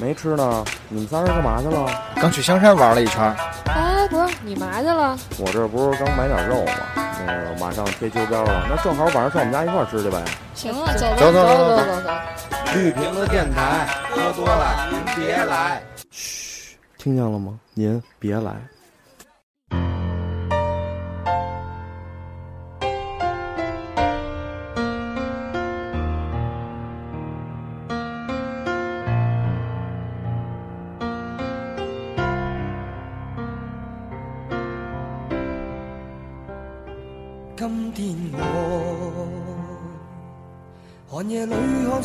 没吃呢，你们仨是干嘛去了？刚去香山玩了一圈。哎，不是你嘛去了？我这不是刚买点肉吗？那个马上贴秋膘了，那正好晚上上我们家一块儿吃去呗。行了，走吧，走走走走走走。绿瓶子电台，喝多了您别来。嘘，听见了吗？您别来。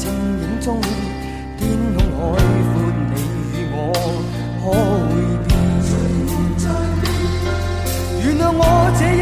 情影中，天空海阔，你与我可会变？原谅我这一。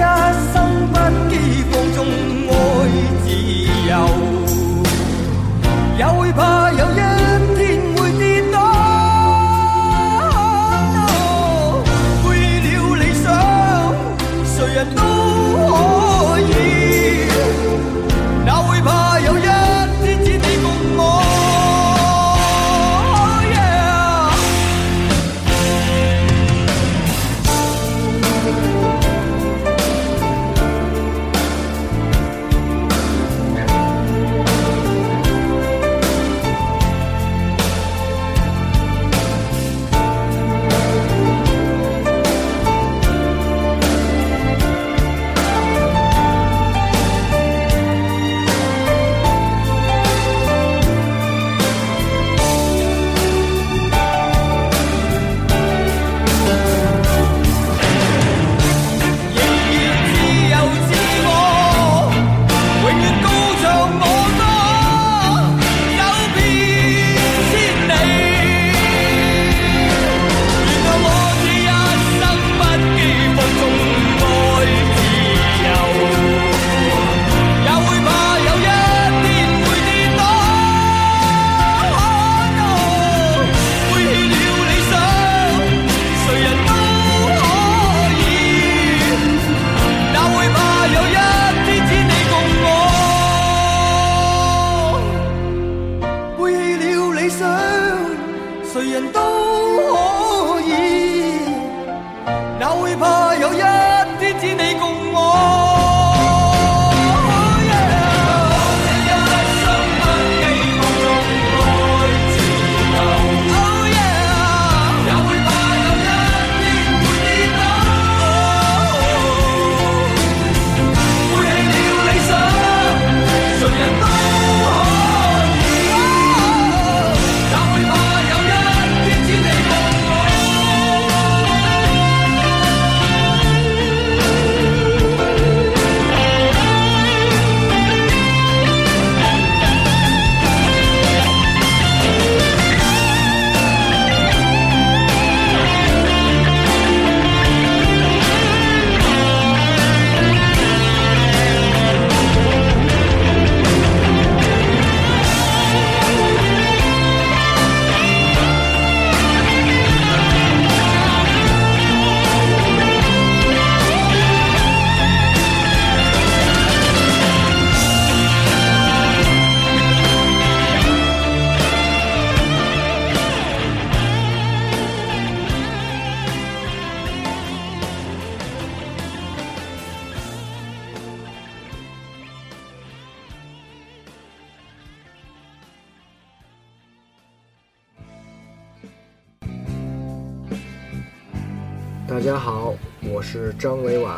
张伟婉，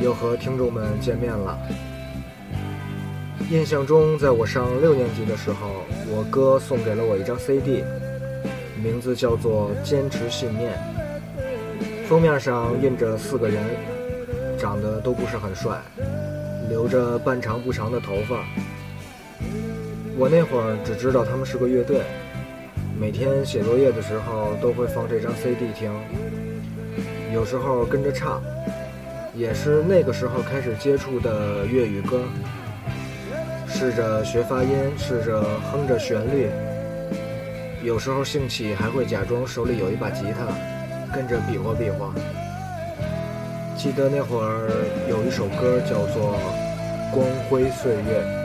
又和听众们见面了。印象中，在我上六年级的时候，我哥送给了我一张 CD，名字叫做《坚持信念》，封面上印着四个人，长得都不是很帅，留着半长不长的头发。我那会儿只知道他们是个乐队，每天写作业的时候都会放这张 CD 听。有时候跟着唱，也是那个时候开始接触的粤语歌，试着学发音，试着哼着旋律。有时候兴起还会假装手里有一把吉他，跟着比划比划。记得那会儿有一首歌叫做《光辉岁月》。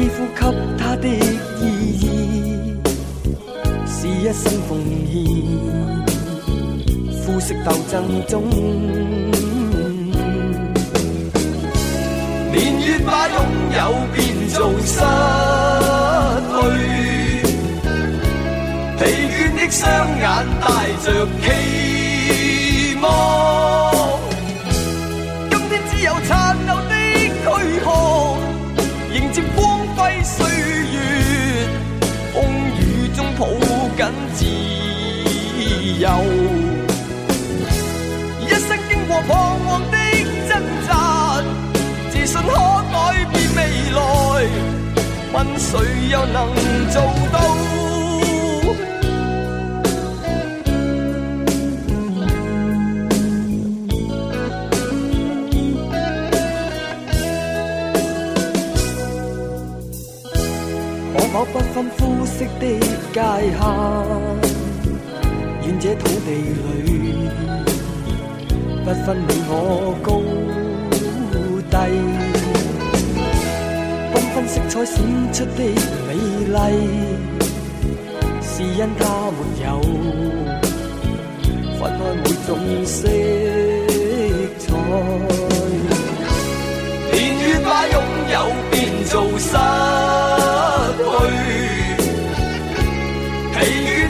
肌肤给他的意义，是一生奉献，肤色斗争中，年月把拥有变做失去，疲倦的双眼带着。有，一生经过彷徨的挣扎，自信可改变未来，问谁又能做到？可否不分肤色的界限？这土地里，不分你我高低。缤纷色彩显出的美丽，是因它没有分开每种色彩。年月把拥有变做失去，疲倦。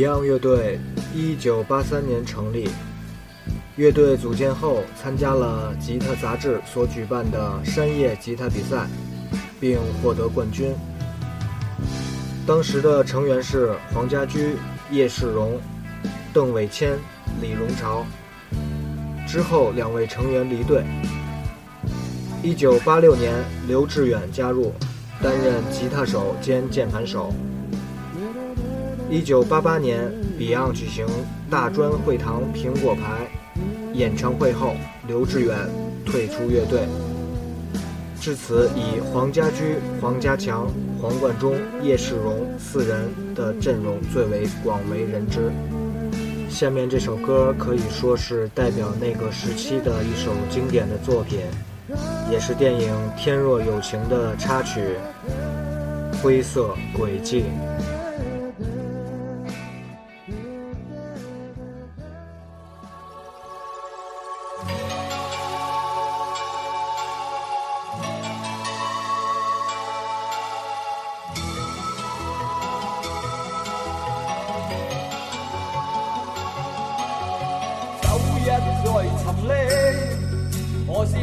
Beyond 乐队一九八三年成立，乐队组建后参加了吉他杂志所举办的山叶吉他比赛，并获得冠军。当时的成员是黄家驹、叶世荣、邓伟谦、李荣潮。之后两位成员离队。一九八六年刘志远加入，担任吉他手兼键盘手。一九八八年，Beyond 举行大专会堂《苹果牌》演唱会后，刘志远退出乐队。至此，以黄家驹、黄家强、黄贯中、叶世荣四人的阵容最为广为人知。下面这首歌可以说是代表那个时期的一首经典的作品，也是电影《天若有情》的插曲《灰色轨迹》。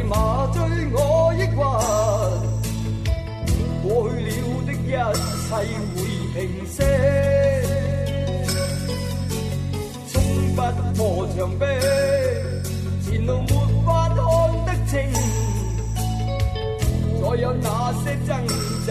麻醉我抑郁，过去了的一切会平息，冲不破墙壁，前路没法看得清，再有那些挣扎？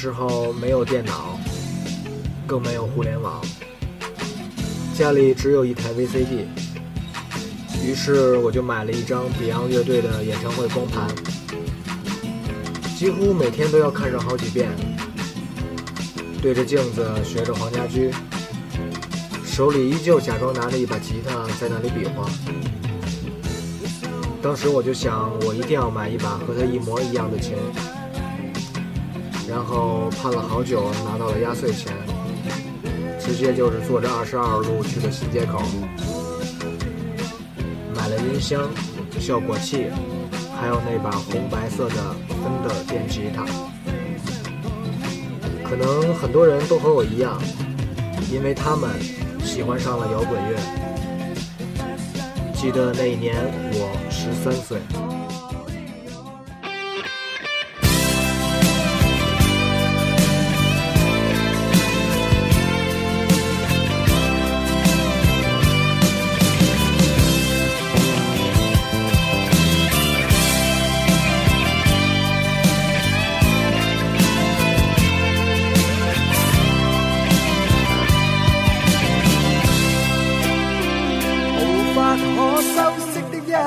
时候没有电脑，更没有互联网，家里只有一台 VCD，于是我就买了一张 Beyond 乐队的演唱会光盘，几乎每天都要看上好几遍，对着镜子学着黄家驹，手里依旧假装拿着一把吉他在那里比划，当时我就想，我一定要买一把和他一模一样的琴。然后盼了好久，拿到了压岁钱，直接就是坐着二十二路去的新街口，买了音箱、效果器，还有那把红白色的芬德电吉他。可能很多人都和我一样，因为他们喜欢上了摇滚乐。记得那一年，我十三岁。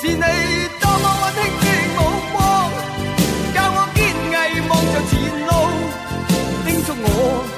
是你多么温馨的目光，教我坚毅望着前路，叮嘱我。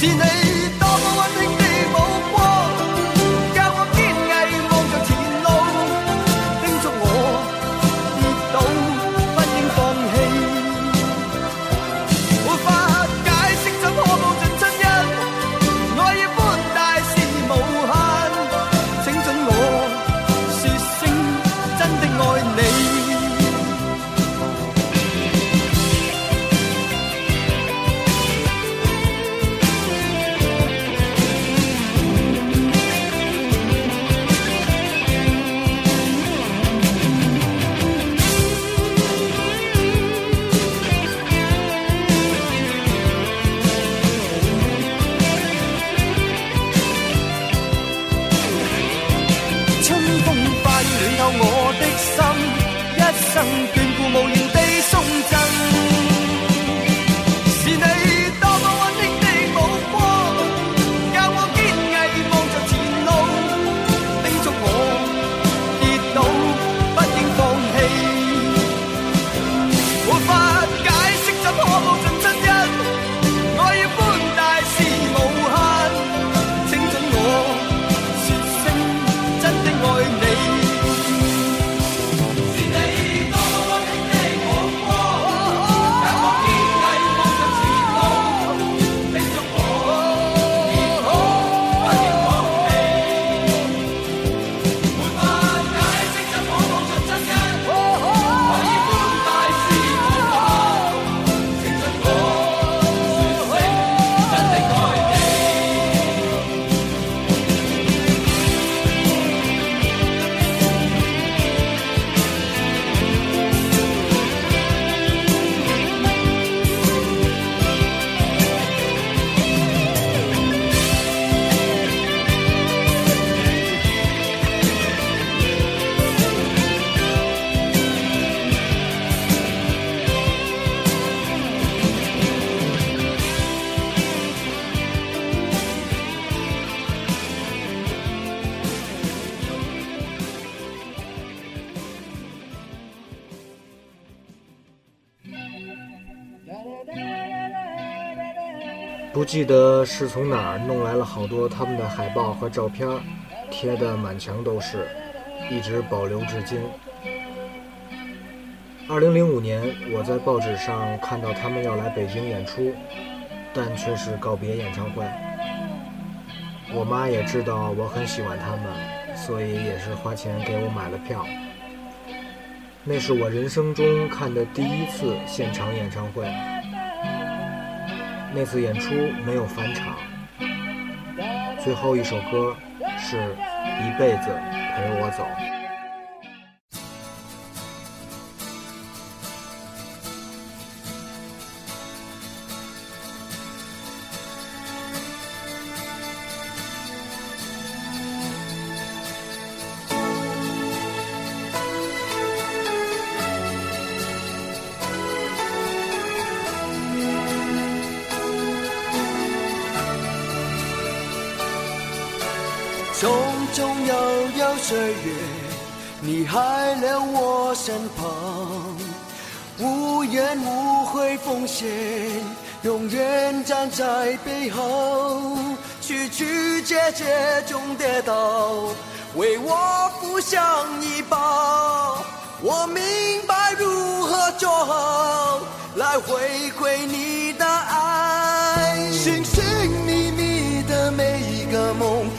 是你多么温馨的。记得是从哪儿弄来了好多他们的海报和照片，贴的满墙都是，一直保留至今。二零零五年，我在报纸上看到他们要来北京演出，但却是告别演唱会。我妈也知道我很喜欢他们，所以也是花钱给我买了票。那是我人生中看的第一次现场演唱会。那次演出没有返场，最后一首歌是一辈子陪我走。奉献，永远站在背后，曲曲折折中跌倒，为我抚伤一抱。我明白如何做，好，来回馈你的爱，寻寻觅觅的每一个梦。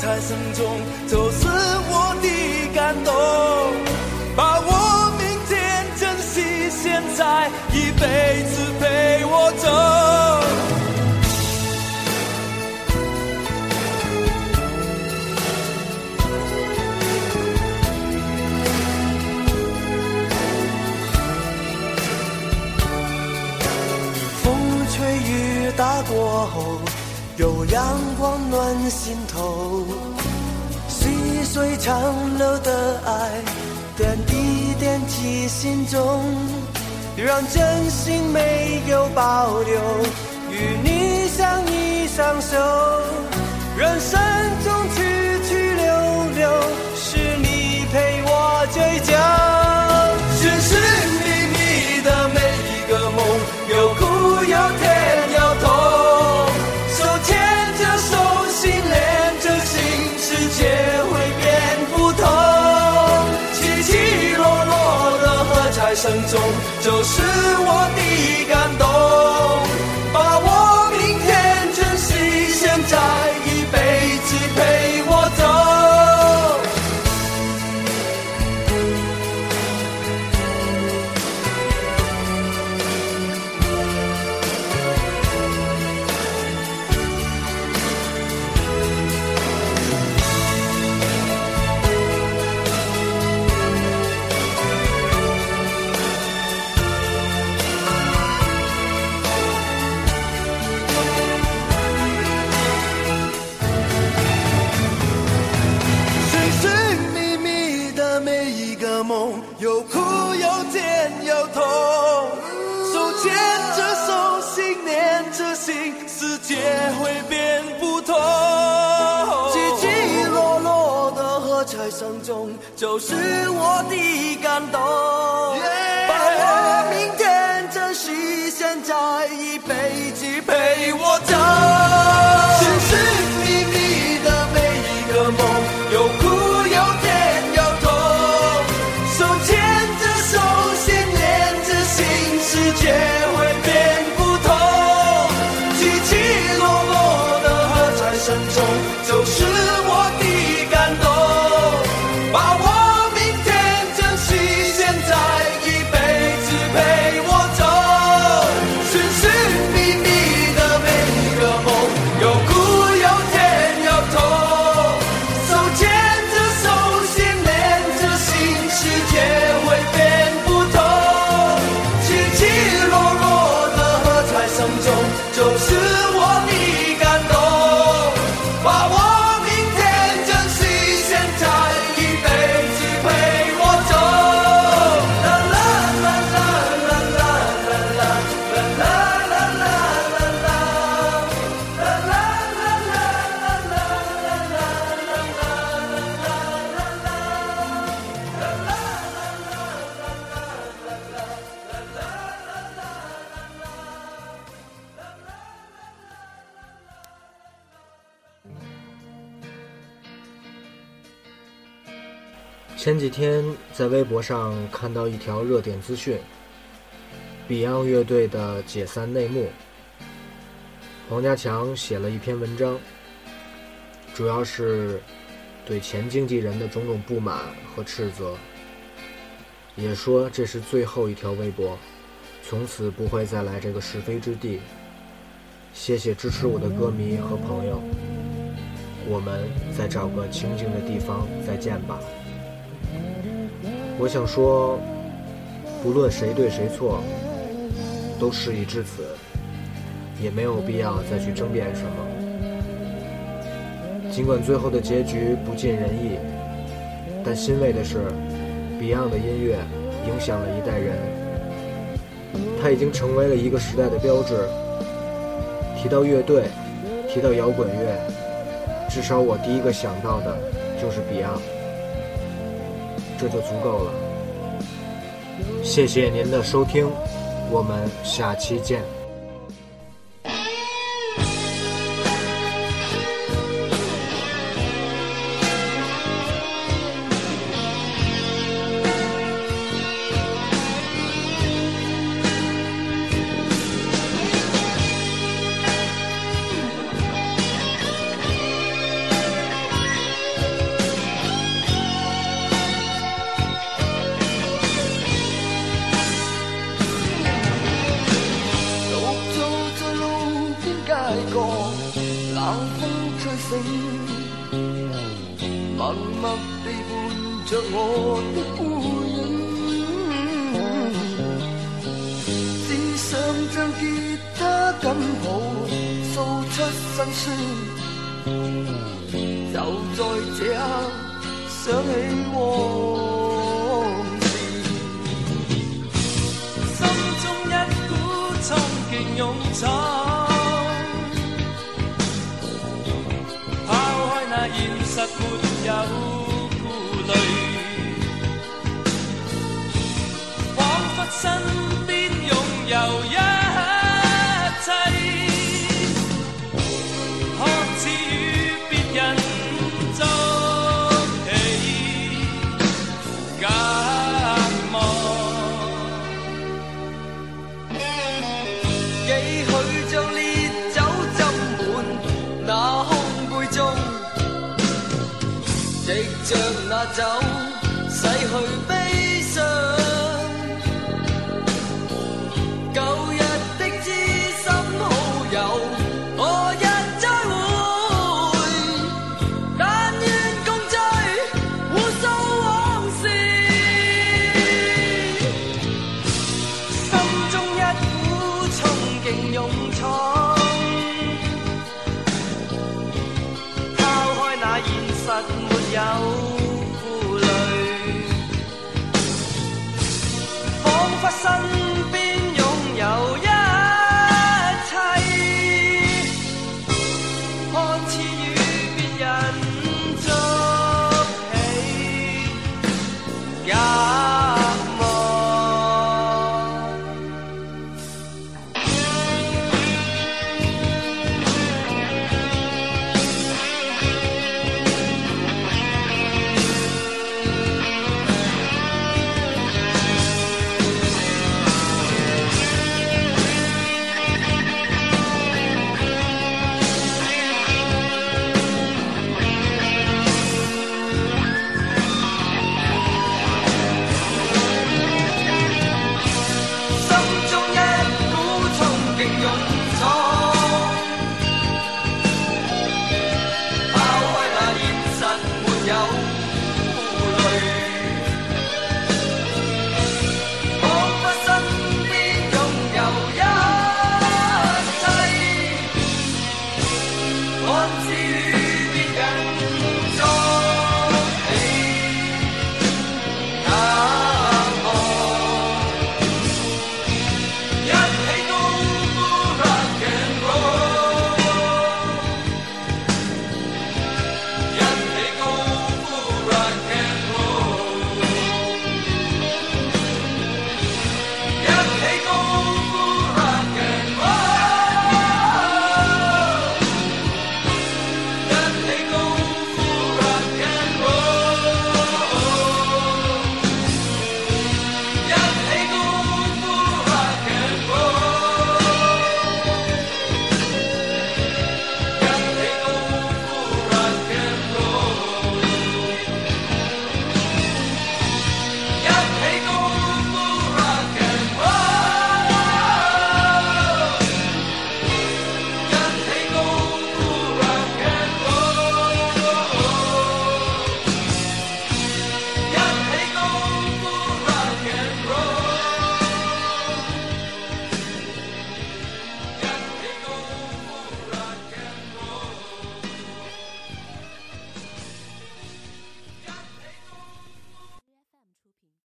掌声中，就是我的感动。把我明天，珍惜现在，一辈子陪我走。风吹雨打过后。有阳光暖心头，细水长流的爱，点滴点记心中，让真心没有保留，与你相依相守。人生中去去留留，是你陪我最久。就是我的感动，把我明天，珍惜现在，一辈子。微博上看到一条热点资讯：Beyond 乐队的解散内幕。黄家强写了一篇文章，主要是对前经纪人的种种不满和斥责，也说这是最后一条微博，从此不会再来这个是非之地。谢谢支持我的歌迷和朋友，我们再找个清静的地方再见吧。我想说，不论谁对谁错，都事已至此，也没有必要再去争辩什么。尽管最后的结局不尽人意，但欣慰的是，Beyond 的音乐影响了一代人，它已经成为了一个时代的标志。提到乐队，提到摇滚乐，至少我第一个想到的就是 Beyond。这就足够了。谢谢您的收听，我们下期见。默默地伴着我的孤影，只想将吉他紧抱，诉出心酸。就在这刻，想起往事，心中一股冲劲勇闯。走，洗去。